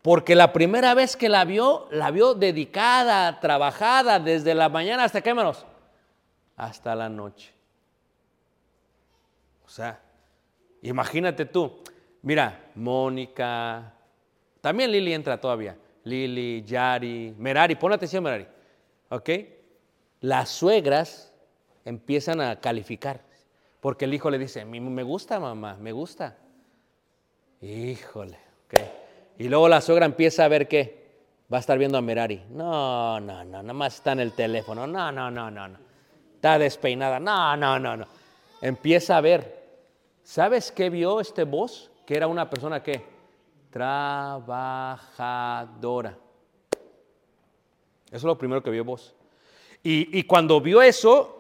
[SPEAKER 1] Porque la primera vez que la vio, la vio dedicada, trabajada, desde la mañana hasta qué menos, hasta la noche. O sea, imagínate tú, mira, Mónica, también Lili entra todavía, Lili, Yari, Merari, pon atención Merari, ¿ok? Las suegras empiezan a calificar, porque el hijo le dice, me gusta mamá, me gusta. Híjole, ¿ok? Y luego la suegra empieza a ver qué, va a estar viendo a Merari. No, no, no, nada más está en el teléfono, no, no, no, no, no está despeinada. No, no, no, no. Empieza a ver. ¿Sabes qué vio este voz? Que era una persona que trabajadora. Eso es lo primero que vio vos. Y, y cuando vio eso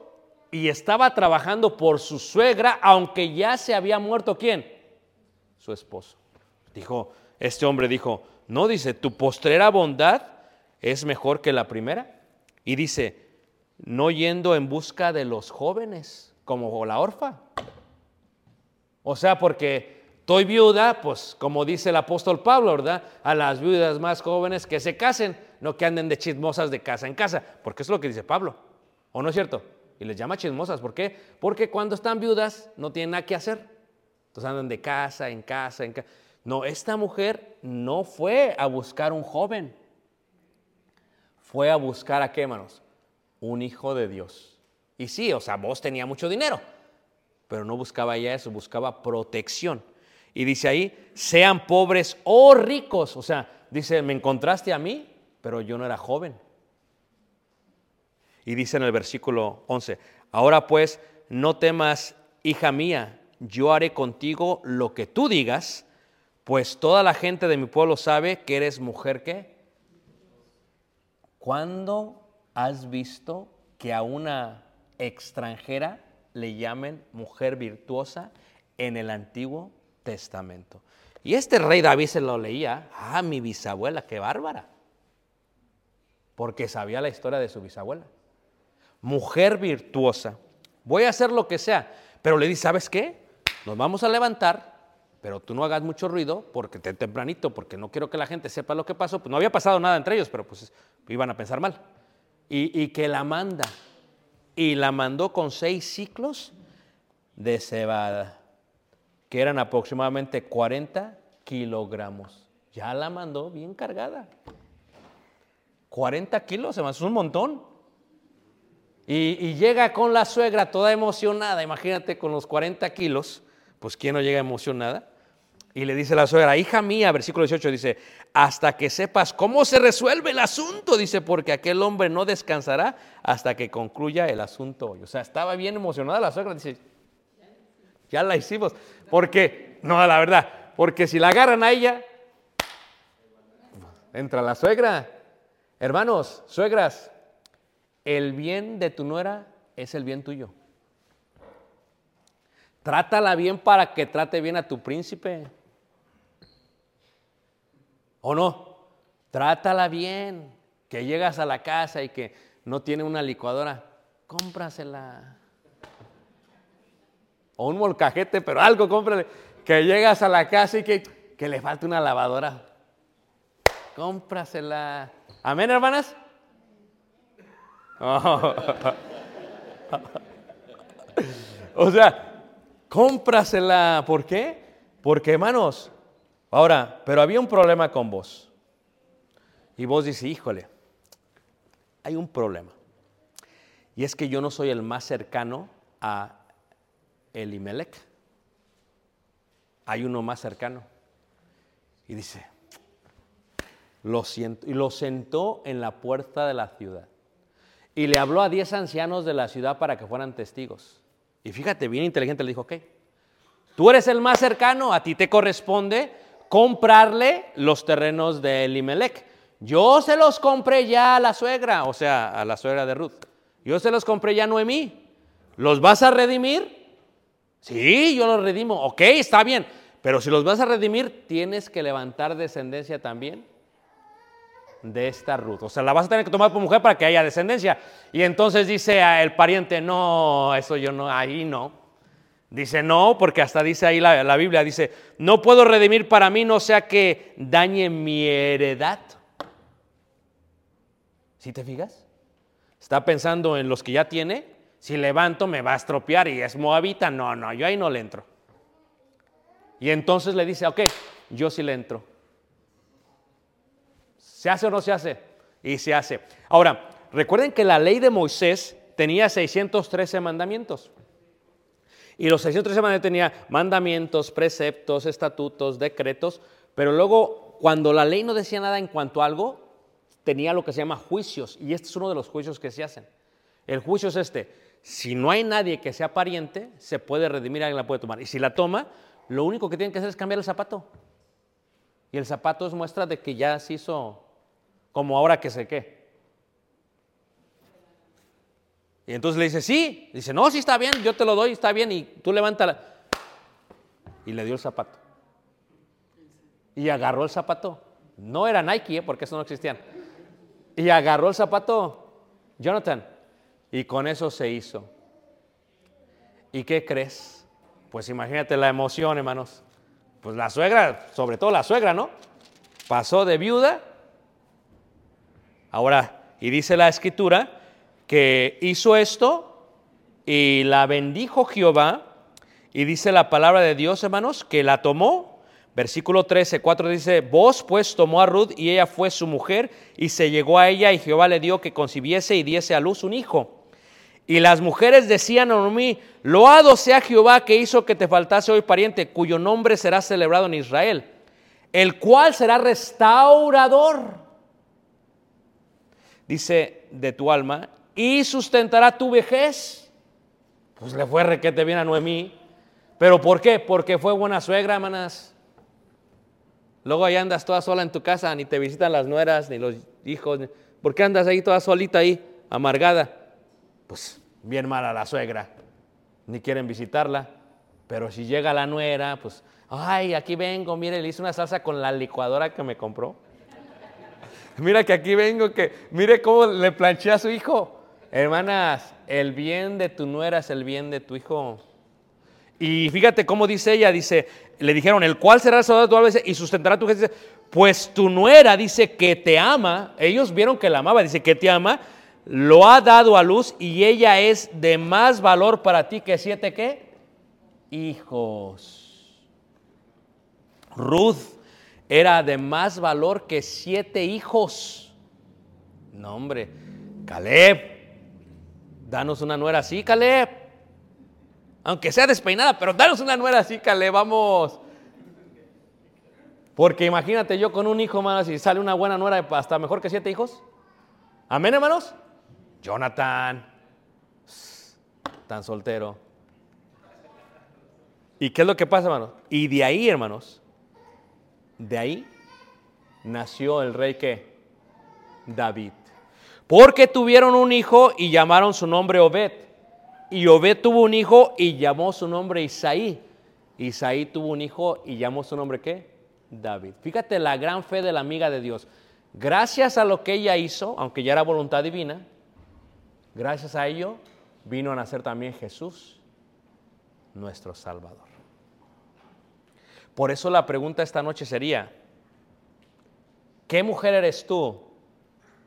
[SPEAKER 1] y estaba trabajando por su suegra, aunque ya se había muerto, ¿quién? Su esposo. Dijo, este hombre dijo, no, dice, tu postrera bondad es mejor que la primera. Y dice, no yendo en busca de los jóvenes, como la orfa. O sea, porque estoy viuda, pues como dice el apóstol Pablo, ¿verdad? A las viudas más jóvenes que se casen, no que anden de chismosas de casa en casa, porque es lo que dice Pablo. ¿O no es cierto? Y les llama chismosas. ¿Por qué? Porque cuando están viudas no tienen nada que hacer. Entonces andan de casa en casa en casa. No, esta mujer no fue a buscar un joven. Fue a buscar a qué, hermanos? un hijo de Dios. Y sí, o sea, vos tenía mucho dinero, pero no buscaba ya eso, buscaba protección. Y dice ahí, sean pobres o ricos. O sea, dice, me encontraste a mí, pero yo no era joven. Y dice en el versículo 11, ahora pues, no temas, hija mía, yo haré contigo lo que tú digas, pues toda la gente de mi pueblo sabe que eres mujer que. ¿Cuándo ¿Has visto que a una extranjera le llamen mujer virtuosa en el Antiguo Testamento? Y este rey David se lo leía, ah, mi bisabuela, qué bárbara, porque sabía la historia de su bisabuela. Mujer virtuosa, voy a hacer lo que sea, pero le dice, ¿sabes qué? Nos vamos a levantar, pero tú no hagas mucho ruido porque te tempranito, porque no quiero que la gente sepa lo que pasó. Pues no había pasado nada entre ellos, pero pues iban a pensar mal. Y, y que la manda. Y la mandó con seis ciclos de cebada, que eran aproximadamente 40 kilogramos. Ya la mandó bien cargada. 40 kilos, se es un montón. Y, llega con la suegra toda emocionada, imagínate con los 40 kilos, pues ¿quién no llega emocionada? Y le dice la suegra, hija mía, versículo 18 dice, hasta que sepas cómo se resuelve el asunto, dice, porque aquel hombre no descansará hasta que concluya el asunto. O sea, estaba bien emocionada la suegra, dice, ya la hicimos. Porque, no, la verdad, porque si la agarran a ella, entra la suegra. Hermanos, suegras, el bien de tu nuera es el bien tuyo. Trátala bien para que trate bien a tu príncipe. ¿O no? Trátala bien. Que llegas a la casa y que no tiene una licuadora, cómprasela. O un molcajete, pero algo cómprale. Que llegas a la casa y que, que le falta una lavadora. Cómprasela. Amén, hermanas. o sea, cómprasela. ¿Por qué? Porque, hermanos, ahora, pero había un problema con vos. Y vos dices, híjole, hay un problema. Y es que yo no soy el más cercano a Elimelech. Hay uno más cercano. Y dice, lo siento, y lo sentó en la puerta de la ciudad. Y le habló a diez ancianos de la ciudad para que fueran testigos. Y fíjate, bien inteligente, le dijo, ok, tú eres el más cercano, a ti te corresponde comprarle los terrenos de Elimelech. Yo se los compré ya a la suegra, o sea, a la suegra de Ruth. Yo se los compré ya a Noemí. ¿Los vas a redimir? Sí, yo los redimo. Ok, está bien. Pero si los vas a redimir, tienes que levantar descendencia también de esta Ruth. O sea, la vas a tener que tomar por mujer para que haya descendencia. Y entonces dice el pariente, no, eso yo no, ahí no. Dice, no, porque hasta dice ahí la, Biblia, dice, no puedo redimir para mí, no sea que dañe mi heredad. ¿Sí te fijas? Está pensando en los que ya tiene si levanto me va a estropear y es moabita. No, no, yo ahí no le entro. Y entonces le dice, ok, yo sí le entro. ¿Se hace o no se hace? Y se hace. Ahora, recuerden que la ley de Moisés tenía 613 mandamientos. Y los 613 mandamientos tenía mandamientos, preceptos, estatutos, decretos, pero luego cuando la ley no decía nada en cuanto a algo, tenía lo que se llama juicios. Y este es uno de los juicios que se hacen. El juicio es este si no hay nadie que sea pariente, se puede redimir, alguien la puede tomar. Y si la toma, lo único que tienen que hacer es cambiar el zapato. Y el zapato es muestra de que ya se hizo como ahora que sé qué. Y entonces le dice, sí. Dice, no, sí está bien, yo te lo doy, está bien. Y tú levántala. Y le dio el zapato. Y agarró el zapato. No era Nike, ¿eh? porque eso no existían. Y agarró el zapato. Jonathan, y con eso se hizo. ¿Y qué crees? Pues imagínate la emoción, hermanos. Pues la suegra, sobre todo la suegra, ¿no? Pasó de viuda. Ahora, y dice la escritura que hizo esto y la bendijo Jehová. Y dice la palabra de Dios, hermanos, que la tomó. Versículo 13, 4 dice, vos pues tomó a Ruth y ella fue su mujer y se llegó a ella y Jehová le dio que concibiese y diese a luz un hijo. Y las mujeres decían a mí, loado sea Jehová que hizo que te faltase hoy pariente, cuyo nombre será celebrado en Israel, el cual será restaurador, dice, de tu alma, y sustentará tu vejez. Pues le fue requete bien a Noemí. ¿Pero por qué? Porque fue buena suegra, hermanas. Luego ahí andas toda sola en tu casa, ni te visitan las nueras, ni los hijos. ¿Por qué andas ahí toda solita ahí, amargada? Pues bien mala la suegra, ni quieren visitarla. Pero si llega la nuera, pues, ay, aquí vengo, mire, le hice una salsa con la licuadora que me compró. Mira que aquí vengo, que mire cómo le planché a su hijo. Hermanas, el bien de tu nuera es el bien de tu hijo. Y fíjate cómo dice ella, dice, le dijeron, el cual será el soldado de tu y sustentará tu gente. Pues tu nuera dice que te ama, ellos vieron que la amaba, dice que te ama, lo ha dado a luz y ella es de más valor para ti que siete qué? Hijos. Ruth era de más valor que siete hijos. No, hombre, Caleb, danos una nuera así, Caleb. Aunque sea despeinada, pero danos una nuera así, Caleb, vamos. Porque imagínate yo con un hijo, más y sale una buena nuera hasta mejor que siete hijos. Amén, hermanos. Jonathan, tan soltero. ¿Y qué es lo que pasa, hermanos? Y de ahí, hermanos, de ahí nació el rey que David. Porque tuvieron un hijo y llamaron su nombre Obed. Y Obed tuvo un hijo y llamó su nombre Isaí. Isaí tuvo un hijo y llamó su nombre qué? David. Fíjate la gran fe de la amiga de Dios. Gracias a lo que ella hizo, aunque ya era voluntad divina, gracias a ello vino a nacer también Jesús, nuestro Salvador. Por eso la pregunta esta noche sería, ¿qué mujer eres tú?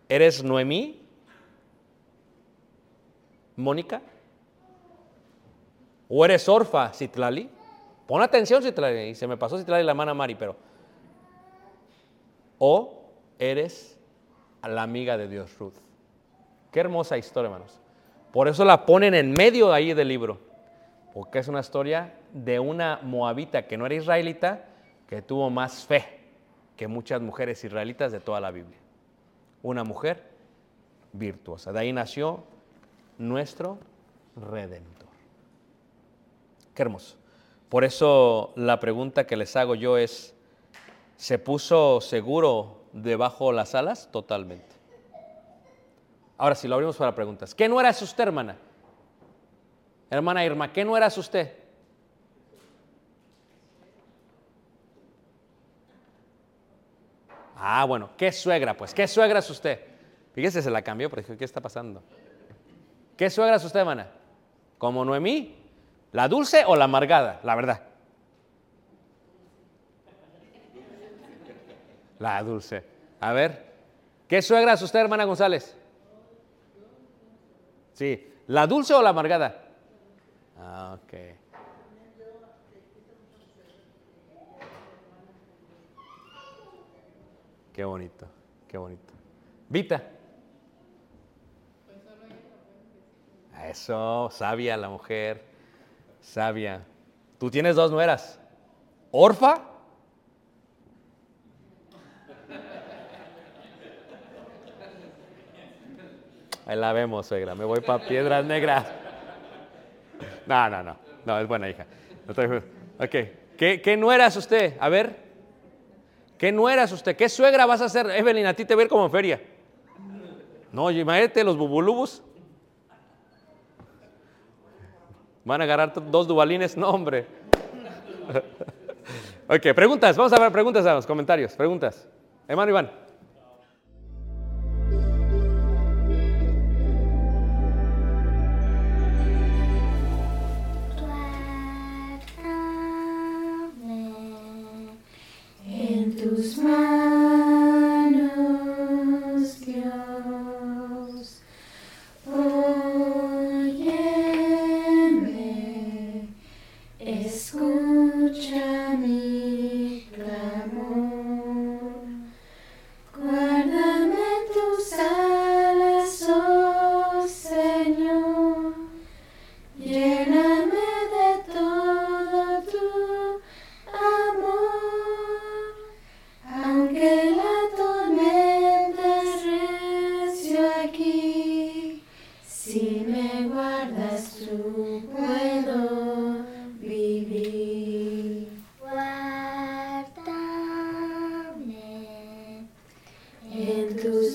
[SPEAKER 1] ¿Eres Noemí? ¿Mónica? ¿O eres Orfa, Citlali? Pon atención, Citlali. Y se me pasó Citlali la mano a Mari, pero... ¿O eres la amiga de Dios, Ruth? Qué hermosa historia, hermanos. Por eso la ponen en medio ahí del libro. Porque es una historia de una moabita que no era israelita, que tuvo más fe que muchas mujeres israelitas de toda la Biblia. Una mujer virtuosa. De ahí nació nuestro redentor. Qué hermoso. Por eso la pregunta que les hago yo es, ¿se puso seguro debajo las alas? Totalmente. Ahora sí, lo abrimos para preguntas. ¿Qué no era usted, hermana? Hermana Irma, ¿qué no eras usted? Ah, bueno, ¿qué suegra? Pues, ¿qué suegra es usted? Fíjese, se la cambió, pero dije, ¿qué está pasando? ¿Qué suegra es usted, hermana? ¿Como Noemí? ¿La dulce o la amargada? La verdad. La dulce. A ver, ¿qué suegra es usted, hermana González? Sí, ¿la dulce o la amargada? Ah, ok. Qué bonito, qué bonito. Vita. Eso, sabia la mujer, sabia. Tú tienes dos nueras. Orfa. Ahí la vemos, suegra. Me voy para Piedras Negras. No, no, no. No, es buena hija. Ok. ¿Qué, ¿Qué nueras usted? A ver. ¿Qué nueras usted? ¿Qué suegra vas a hacer? Evelyn, a ti te ver como en feria. No, imagínate los bubulubus. Van a agarrar dos dubalines. No, hombre. ok, preguntas. Vamos a ver preguntas a los comentarios. Preguntas. Hermano Iván.
[SPEAKER 2] smile.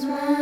[SPEAKER 2] was.